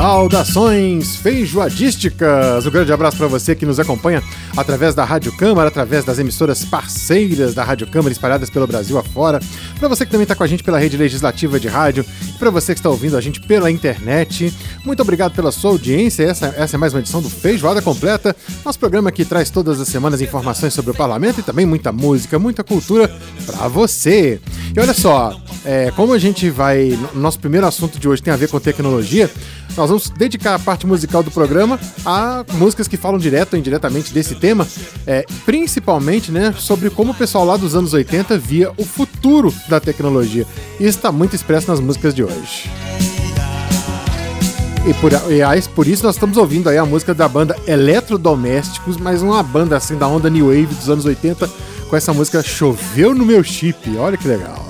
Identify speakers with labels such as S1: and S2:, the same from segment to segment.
S1: Saudações feijoadísticas! Um grande abraço para você que nos acompanha através da Rádio Câmara, através das emissoras parceiras da Rádio Câmara espalhadas pelo Brasil afora, para você que também está com a gente pela rede legislativa de rádio, e para você que está ouvindo a gente pela internet. Muito obrigado pela sua audiência. Essa, essa é mais uma edição do Feijoada Completa, nosso programa que traz todas as semanas informações sobre o parlamento e também muita música, muita cultura para você. E olha só, é, como a gente vai. Nosso primeiro assunto de hoje tem a ver com tecnologia, nós vamos dedicar a parte musical do programa a músicas que falam direto ou indiretamente desse tema, é, principalmente né, sobre como o pessoal lá dos anos 80 via o futuro da tecnologia. Isso está muito expresso nas músicas de hoje. E por, e por isso nós estamos ouvindo aí a música da banda Eletrodomésticos, mas uma banda assim da onda New Wave dos anos 80, com essa música Choveu no meu chip. Olha que legal.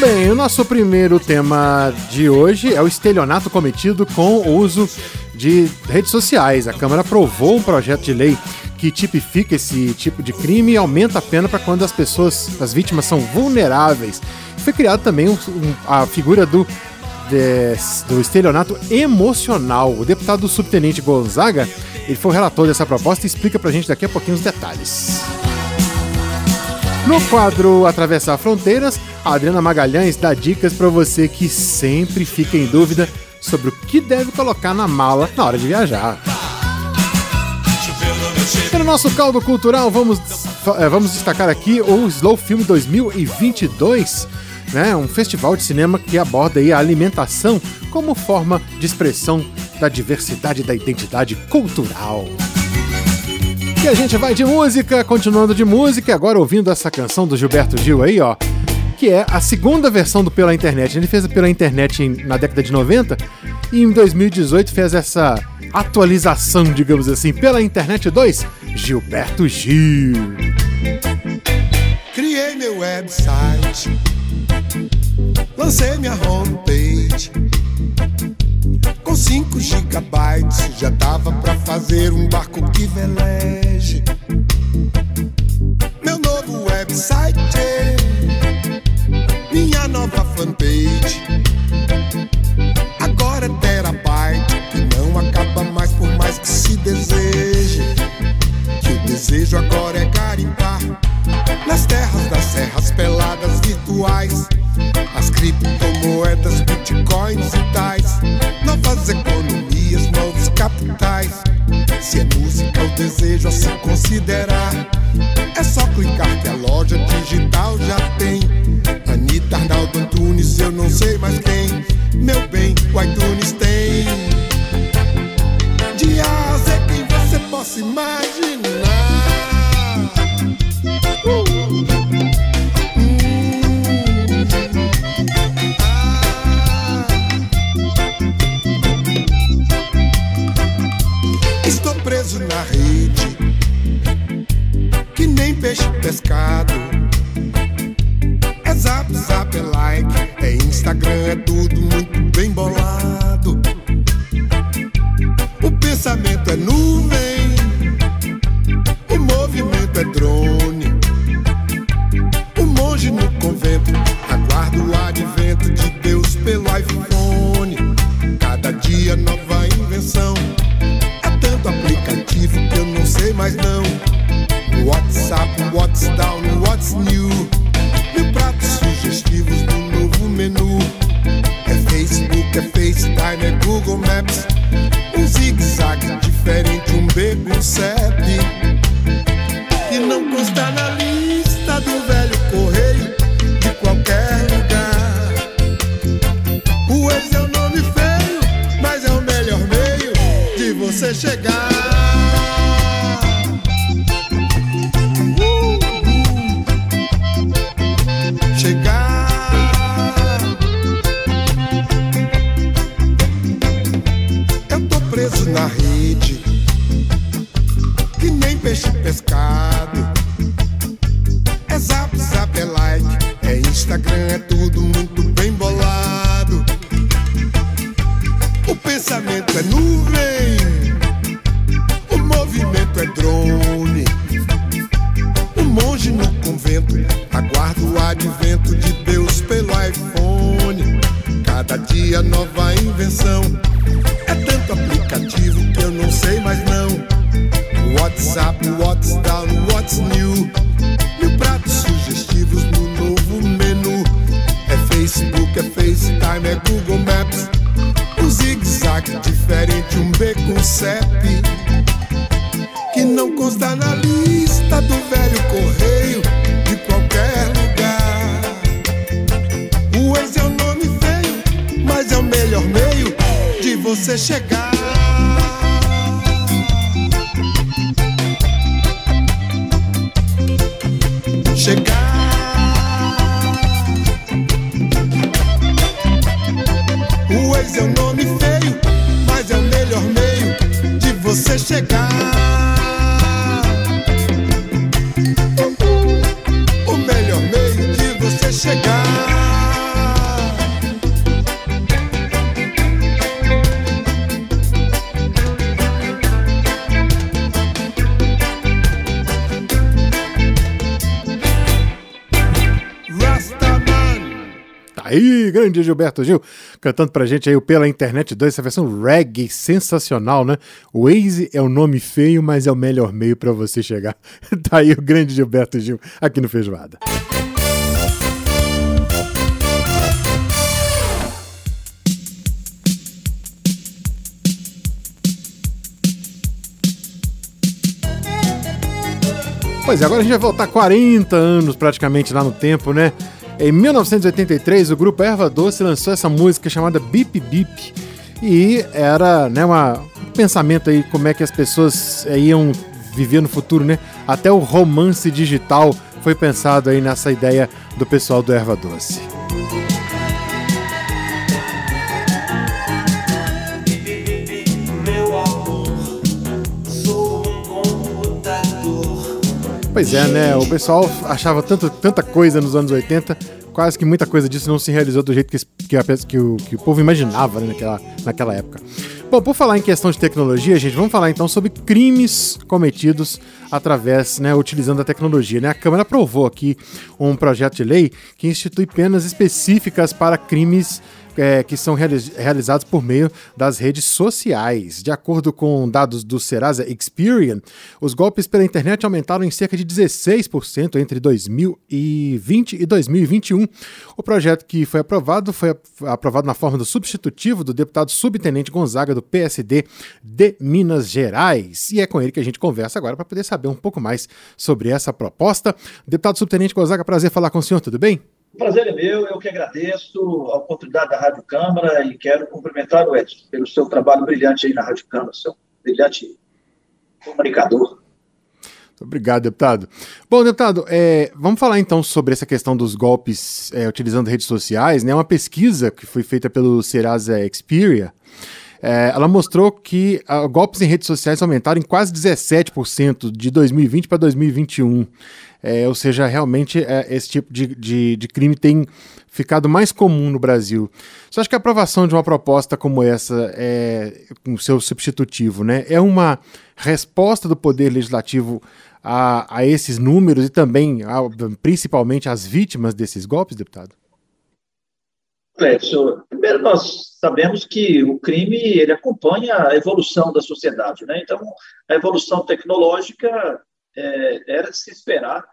S1: Muito bem, o nosso primeiro tema de hoje é o estelionato cometido com o uso de redes sociais. A Câmara aprovou um projeto de lei que tipifica esse tipo de crime e aumenta a pena para quando as pessoas, as vítimas são vulneráveis. Foi criado também um, um, a figura do, do estelionato emocional. O deputado subtenente Gonzaga, ele foi o relator dessa proposta e explica para a gente daqui a pouquinho os detalhes. No quadro Atravessar Fronteiras, a Adriana Magalhães dá dicas para você que sempre fica em dúvida sobre o que deve colocar na mala na hora de viajar. E no nosso caldo cultural, vamos, eh, vamos destacar aqui o Slow Film 2022, né? um festival de cinema que aborda a alimentação como forma de expressão da diversidade da identidade cultural. E a gente vai de música, continuando de música, agora ouvindo essa canção do Gilberto Gil aí, ó, que é a segunda versão do Pela Internet. Ele fez pela internet na década de 90 e em 2018 fez essa atualização, digamos assim, pela internet 2, Gilberto Gil.
S2: Criei meu website, lancei minha homepage. Com 5 gigabytes já dava pra fazer um barco que veleje. Meu novo website, minha nova fanpage. Agora é terabyte que não acaba mais por mais que se deseje. Que o desejo agora é garimpar nas terras das serras peladas virtuais. As criptomoedas, bitcoins e tais. Instagram, é tudo muito bem bolado. Pensamento é nuvem, o movimento é drone. O monge no convento aguarda o advento de Deus pelo iPhone. Cada dia nova invenção. É tanto aplicativo que eu não sei mais não. WhatsApp, what's down, what's new. Mil pratos sugestivos no novo menu. É Facebook, é FaceTime, é Google Maps. Um zigue-zague diferente, um B com CEP. Que não consta na lista do velho correio de qualquer lugar. O ex é o nome feio, mas é o melhor meio de você chegar. Chegar. O ex é um nome você
S1: aí, grande Gilberto Gil, cantando pra gente aí o Pela Internet 2, essa versão reggae sensacional, né? O Waze é um nome feio, mas é o melhor meio pra você chegar. Tá aí o grande Gilberto Gil aqui no Feijoada. Pois é, agora a gente vai voltar 40 anos praticamente lá no tempo, né? Em 1983, o grupo Erva Doce lançou essa música chamada Bip Bip. E era né, uma, um pensamento aí como é que as pessoas eh, iam viver no futuro, né? Até o romance digital foi pensado aí nessa ideia do pessoal do Erva Doce. Pois é, né? O pessoal achava tanto, tanta coisa nos anos 80, quase que muita coisa disso não se realizou do jeito que, que, a que o, que o povo imaginava né, naquela, naquela época. Bom, por falar em questão de tecnologia, gente, vamos falar então sobre crimes cometidos através, né, utilizando a tecnologia. Né? A Câmara aprovou aqui um projeto de lei que institui penas específicas para crimes é, que são reali- realizados por meio das redes sociais. De acordo com dados do Serasa Experian, os golpes pela internet aumentaram em cerca de 16% entre 2020 e 2021. O projeto que foi aprovado foi ap- aprovado na forma do substitutivo do deputado subtenente Gonzaga do PSD de Minas Gerais. E é com ele que a gente conversa agora para poder saber um pouco mais sobre essa proposta. Deputado subtenente Gonzaga, prazer falar com o senhor, tudo bem?
S3: Prazer é meu, eu que agradeço a oportunidade da Rádio Câmara e quero cumprimentar o Edson pelo seu trabalho brilhante aí na Rádio Câmara, seu brilhante comunicador.
S1: Obrigado, deputado. Bom, deputado, é, vamos falar então sobre essa questão dos golpes é, utilizando redes sociais. Né? Uma pesquisa que foi feita pelo Serasa Xperia, é, ela mostrou que ah, golpes em redes sociais aumentaram em quase 17% de 2020 para 2021. É, ou seja, realmente é, esse tipo de, de, de crime tem ficado mais comum no Brasil. Você acha que a aprovação de uma proposta como essa, é, com seu substitutivo, né, é uma resposta do Poder Legislativo a, a esses números e também, a- principalmente, às vítimas desses golpes, deputado?
S3: Edson, primeiro nós sabemos que o crime ele acompanha a evolução da sociedade, né? Então, a evolução tecnológica é, era se esperar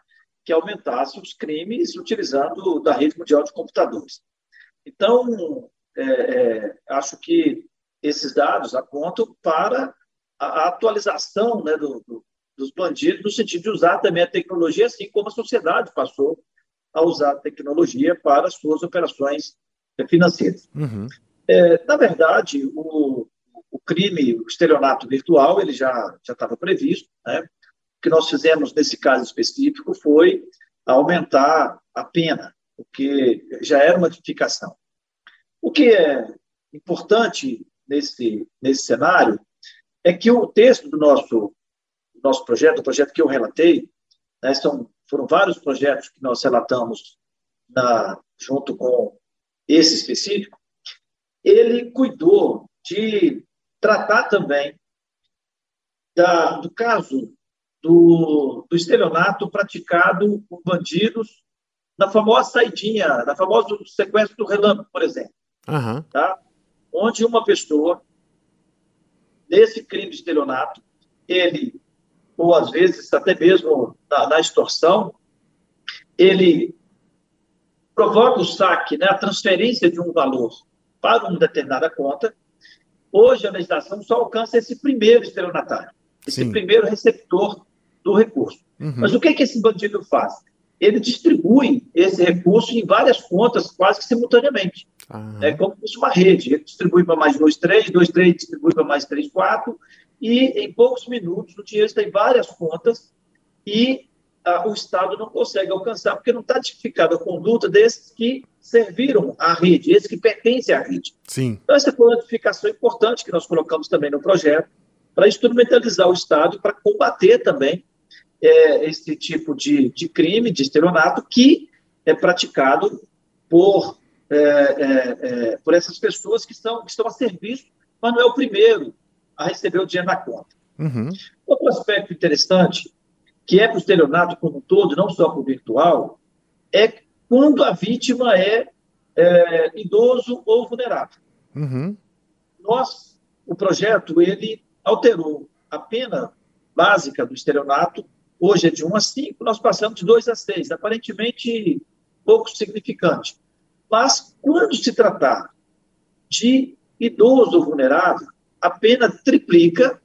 S3: que aumentasse os crimes utilizando da rede mundial de computadores. Então, é, é, acho que esses dados apontam para a, atualização né, do, do, dos bandidos, no sentido de usar também a tecnologia, assim como a sociedade passou a usar a tecnologia para suas operações financeiras.
S1: Uhum.
S3: É, na verdade, o, o crime, o estelionato virtual, ele já já estava previsto. Né? O que nós fizemos nesse caso específico foi aumentar a pena, porque já era uma tipificação. O que é importante nesse nesse cenário é que o texto do nosso nosso projeto, o projeto que eu relatei, né, são, foram vários projetos que nós relatamos na, junto com esse específico, ele cuidou de tratar também da, do caso do, do estelionato praticado por bandidos na famosa saidinha, na famosa sequência do relâmpago, por exemplo.
S1: Aham.
S3: Tá? Onde uma pessoa, nesse crime de estelionato, ele, ou às vezes até mesmo na, na extorsão, ele provoca o saque, né, a transferência de um valor para uma determinada conta. Hoje a legislação só alcança esse primeiro estelionatário, esse
S1: Sim.
S3: primeiro receptor do recurso.
S1: Uhum.
S3: Mas o que, que esse bandido faz? Ele distribui esse recurso em várias contas quase que simultaneamente.
S1: Aham.
S3: É como se fosse uma rede. Ele distribui para mais dois, três, dois, três, distribui para mais três, quatro, e em poucos minutos o dinheiro está em várias contas e ah, o Estado não consegue alcançar, porque não está tipificada a conduta desses que serviram à rede, esses que pertencem à rede.
S1: Sim.
S3: Então, essa foi uma notificação importante que nós colocamos também no projeto, para instrumentalizar o Estado, para combater também é, esse tipo de, de crime, de estelionato, que é praticado por, é, é, é, por essas pessoas que, são, que estão a serviço, mas não é o primeiro a receber o dinheiro na conta.
S1: Uhum.
S3: Outro aspecto interessante, que é para o estelionato como um todo, não só para o virtual, é quando a vítima é, é, idoso ou vulnerável.
S1: Uhum.
S3: Nós, o projeto, ele alterou a pena básica do estelionato, hoje é de 1 a 5, nós passamos de 2 a 6, aparentemente pouco significante. Mas, quando se tratar de idoso ou vulnerável, a pena triplica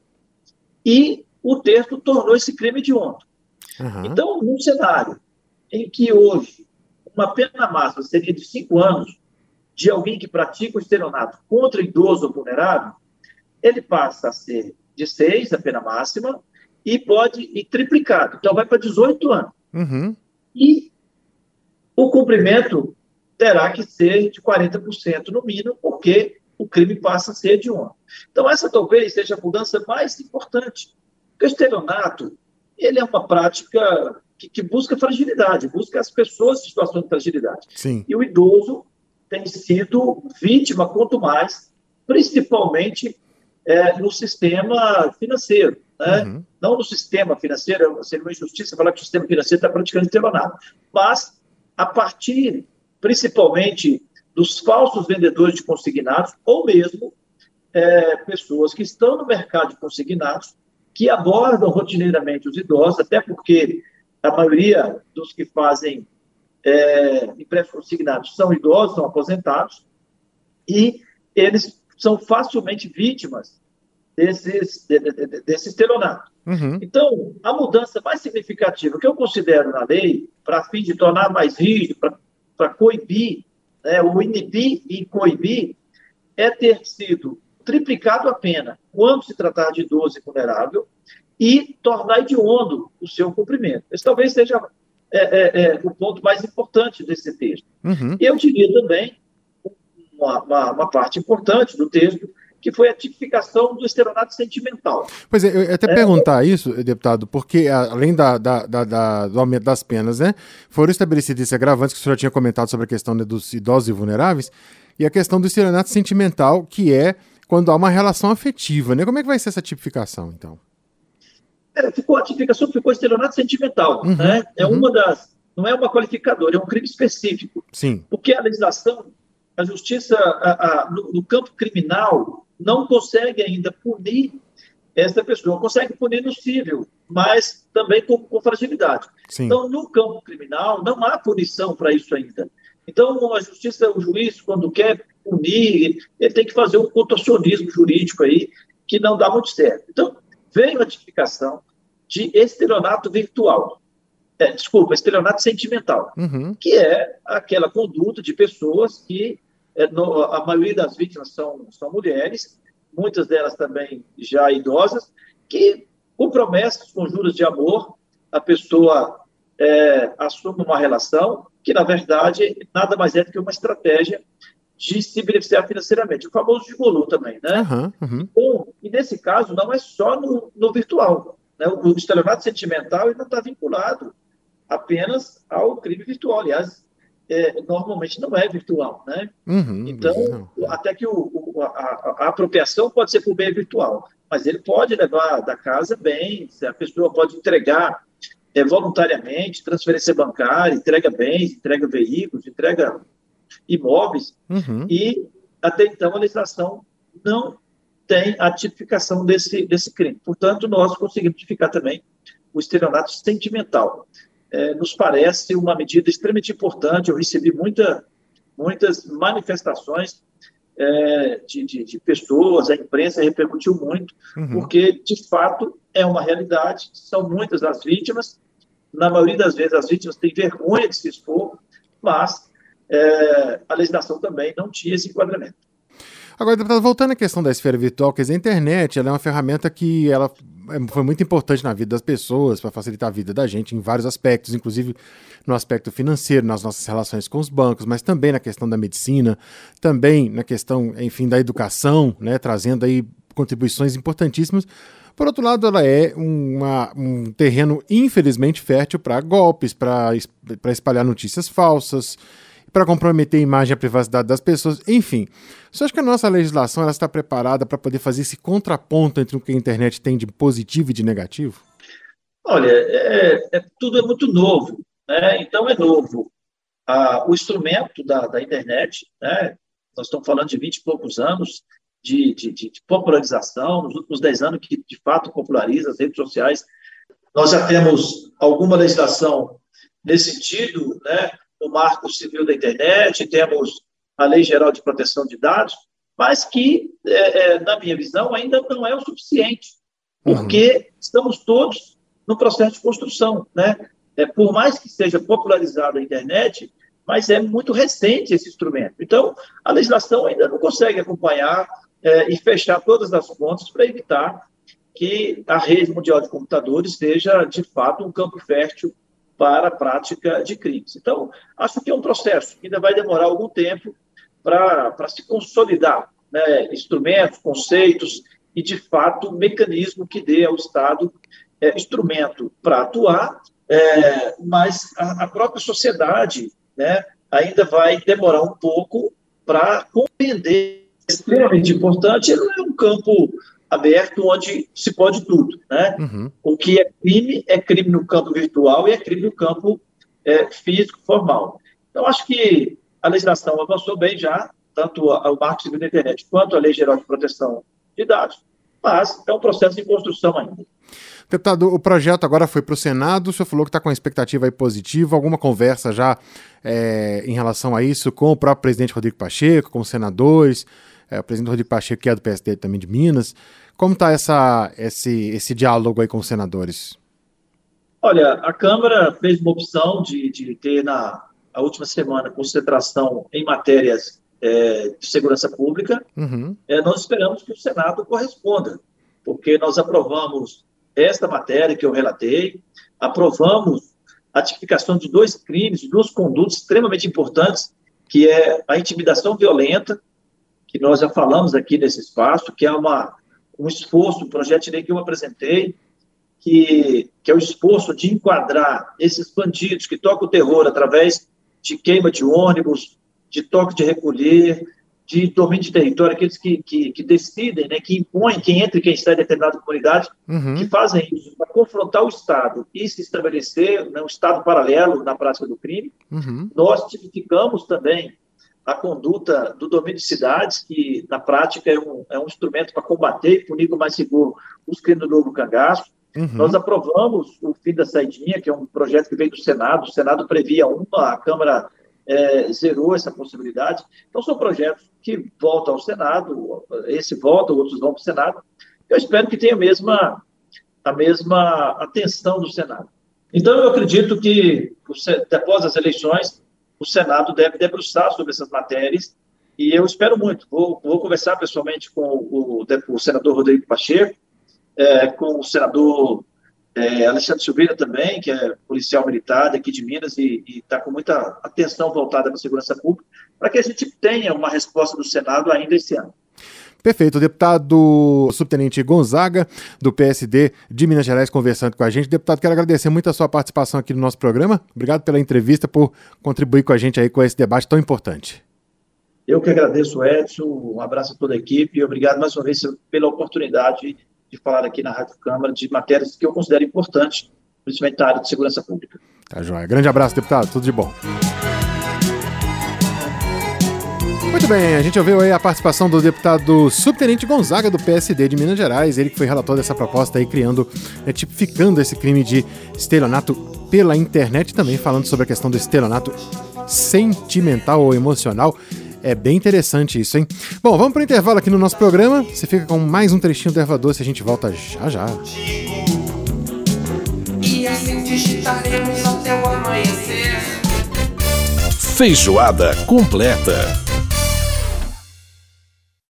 S3: e o texto tornou esse crime hediondo.
S1: Aham.
S3: Então, num cenário em que hoje uma pena máxima seria de cinco anos de alguém que pratica o estelionato contra idoso ou vulnerável, ele passa a ser de seis, a pena máxima, e pode ir triplicado. Então, vai para 18 anos.
S1: Uhum.
S3: E o cumprimento terá que ser de 40% no mínimo, porque o crime passa a ser de um. Então, essa talvez seja a mudança mais importante. Porque o estelionato, ele é uma prática que, que busca fragilidade, busca as pessoas em situação de fragilidade.
S1: Sim.
S3: E o idoso tem sido vítima, quanto mais, principalmente é, no sistema financeiro. Né?
S1: Uhum.
S3: Não no sistema financeiro, seria uma injustiça falar que o sistema financeiro está praticando estelionato, mas a partir, principalmente, dos falsos vendedores de consignados, ou mesmo é, pessoas que estão no mercado de consignados, que abordam rotineiramente os idosos, até porque a maioria dos que fazem é, empréstimos consignados são idosos, são aposentados, e eles são facilmente vítimas desses, de, de, de, desse estelionato.
S1: Uhum.
S3: Então, a mudança mais significativa que eu considero na lei, para fim de tornar mais rígido, para coibir, né, o inibir e coibir, é ter sido triplicado a pena quando se tratar de idoso e vulnerável e tornar hediondo o seu cumprimento. Esse talvez seja é, é, é, o ponto mais importante desse texto.
S1: Uhum.
S3: Eu diria também uma, uma, uma parte importante do texto, que foi a tipificação do estelionato sentimental.
S1: Pois é, eu ia até
S3: É.
S1: perguntar isso, deputado, porque além da, da- da- da- do aumento das penas, né, foram estabelecidos esses agravantes que o senhor tinha comentado sobre a questão né, dos idosos e vulneráveis, e a questão do estelionato sentimental, que é quando há uma relação afetiva, né? Como é que vai ser essa tipificação, então?
S3: É, ficou, a tipificação ficou estelionato sentimental.
S1: Uhum,
S3: né? É
S1: uhum.
S3: uma das. Não é uma qualificadora, é um crime específico.
S1: Sim.
S3: Porque a legislação, a justiça a- a- no, no campo criminal, não consegue ainda punir essa pessoa. Consegue punir no civil, mas também com, com fragilidade.
S1: Sim.
S3: Então, no campo criminal, não há punição para isso ainda. Então, a justiça, o juiz, quando quer punir, ele tem que fazer um contorcionismo jurídico aí, que não dá muito certo. Então, veio a tipificação de estelionato virtual. É, desculpa, estelionato sentimental,
S1: Uhum.
S3: que é aquela conduta de pessoas que, é, no- a maioria das vítimas são, são mulheres, muitas delas também já idosas, que, com promessas, com juros de amor, a pessoa é, assume uma relação que, na verdade, nada mais é do que uma estratégia de se beneficiar financeiramente. O famoso gigolô também, né?
S1: Uhum.
S3: Bom, e nesse caso, não é só no, no virtual. Né? O, o estelionato sentimental não está vinculado apenas ao crime virtual. Aliás, é, normalmente não é virtual, né?
S1: Uhum,
S3: então, até que o, o, a, a, apropriação pode ser por bem virtual, mas ele pode levar da casa bens, a pessoa pode entregar é, voluntariamente, transferência bancária, entrega bens, entrega veículos, entrega imóveis,
S1: uhum.
S3: e até então a legislação não tem a tipificação desse, desse crime. Portanto, nós conseguimos tipificar também o estelionato sentimental. É, nos parece uma medida extremamente importante. Eu recebi muita, muitas manifestações é, de, de, de, pessoas, a imprensa repercutiu muito, uhum. porque, de fato, é uma realidade. São muitas as vítimas. Na maioria das vezes, as vítimas têm vergonha de se expor, mas é, a legislação também não tinha esse enquadramento.
S1: Agora, deputado, voltando à questão da esfera virtual, quer dizer, a internet ela é uma ferramenta que ela foi muito importante na vida das pessoas, para facilitar a vida da gente em vários aspectos, inclusive no aspecto financeiro, nas nossas relações com os bancos, mas também na questão da medicina, também na questão, enfim, da educação, né, trazendo aí contribuições importantíssimas. Por outro lado, ela é uma, um terreno infelizmente fértil para golpes, para espalhar notícias falsas, para comprometer a imagem e a privacidade das pessoas, enfim. Você acha que a nossa legislação está preparada para poder fazer esse contraponto entre o que a internet tem de positivo e de negativo?
S3: Olha, é, é tudo é muito novo, né? então é novo. Ah, o instrumento da, da internet, né? nós estamos falando de 20 e poucos anos de, de, de, popularização, nos últimos 10 anos que de fato populariza as redes sociais. Nós já temos alguma legislação nesse sentido, né? O Marco Civil da Internet, temos a Lei Geral de Proteção de Dados, mas que, é, é, na minha visão, ainda não é o suficiente, porque uhum. estamos todos no processo de construção. Né? É, por mais que seja popularizada a internet, mas é muito recente esse instrumento. Então, a legislação ainda não consegue acompanhar é, e fechar todas as pontas para evitar que a rede mundial de computadores seja, de fato, um campo fértil para a prática de crimes. Então, acho que é um processo que ainda vai demorar algum tempo para se consolidar né, instrumentos, conceitos e, de fato, mecanismo que dê ao Estado é, instrumento para atuar, é, mas a, a, própria sociedade né, ainda vai demorar um pouco para compreender. Extremamente importante, não é um campo aberto onde se pode tudo. Né?
S1: Uhum.
S3: O que é crime é crime no campo virtual e é crime no campo é, físico formal. Então, acho que a legislação avançou bem já, tanto o Marco Civil da Internet quanto a Lei Geral de Proteção de Dados, mas é um processo em construção ainda.
S1: Deputado, o projeto agora foi para o Senado, o senhor falou que está com a expectativa positiva, alguma conversa já é, em relação a isso com o próprio presidente Rodrigo Pacheco, com os senadores, é, o presidente Rodrigo Pacheco, que é do PSD também de Minas. Como está esse, esse diálogo aí com os senadores?
S3: Olha, a Câmara fez uma opção de, de ter na a última semana concentração em matérias é, de segurança pública.
S1: Uhum.
S3: É, nós esperamos que o Senado corresponda, porque nós aprovamos esta matéria que eu relatei, aprovamos a tipificação de dois crimes, duas condutas extremamente importantes, que é a intimidação violenta que nós já falamos aqui nesse espaço, que é uma, um esforço, um projeto de lei que eu apresentei, que, que é o esforço de enquadrar esses bandidos que tocam o terror através de queima de ônibus, de toque de recolher, de domínio de território, aqueles que, que, que, decidem, né, que impõem quem entra e quem está em determinada comunidade,
S1: uhum.
S3: que fazem isso para confrontar o Estado e se estabelecer né, um Estado paralelo na prática do crime.
S1: Uhum.
S3: Nós tipificamos também a conduta do domínio de cidades, que na prática é um, é um instrumento para combater e punir com mais seguro os crimes do novo cangaço.
S1: Uhum.
S3: Nós aprovamos o fim da saidinha, que é um projeto que veio do Senado. O Senado previa uma, a Câmara é, zerou essa possibilidade. Então, são projetos que voltam ao Senado, esse volta, outros vão para o Senado. Eu espero que tenha a mesma, a mesma atenção do Senado. Então, eu acredito que, após as eleições, o Senado deve debruçar sobre essas matérias e eu espero muito. Vou, vou conversar pessoalmente com o, o, senador Rodrigo Pacheco, é, com o senador é, Alexandre Silveira também, que é policial militar aqui de Minas e está com muita atenção voltada para a segurança pública, para que a gente tenha uma resposta do Senado ainda esse ano.
S1: Perfeito. O deputado subtenente Gonzaga, do PSD de Minas Gerais, conversando com a gente. Deputado, quero agradecer muito a sua participação aqui no nosso programa. Obrigado pela entrevista, por contribuir com a gente aí com esse debate tão importante.
S3: Eu que agradeço, Edson. Um abraço a toda a equipe e obrigado mais uma vez pela oportunidade de falar aqui na Rádio Câmara de matérias que eu considero importantes, principalmente na área de segurança pública.
S1: Tá joia. Grande abraço, deputado. Tudo de bom. Muito bem, a gente ouviu aí a participação do deputado Subtenente Gonzaga, do PSD de Minas Gerais, ele que foi relator dessa proposta aí, criando, né, tipificando esse crime de estelionato pela internet, também falando sobre a questão do estelionato sentimental ou emocional. É bem interessante isso, hein? Bom, vamos para o intervalo aqui no nosso programa. Você fica com mais um trechinho do Ervador, se a gente volta já já.
S4: E assim digitaremos até o amanhecer.
S5: Feijoada completa.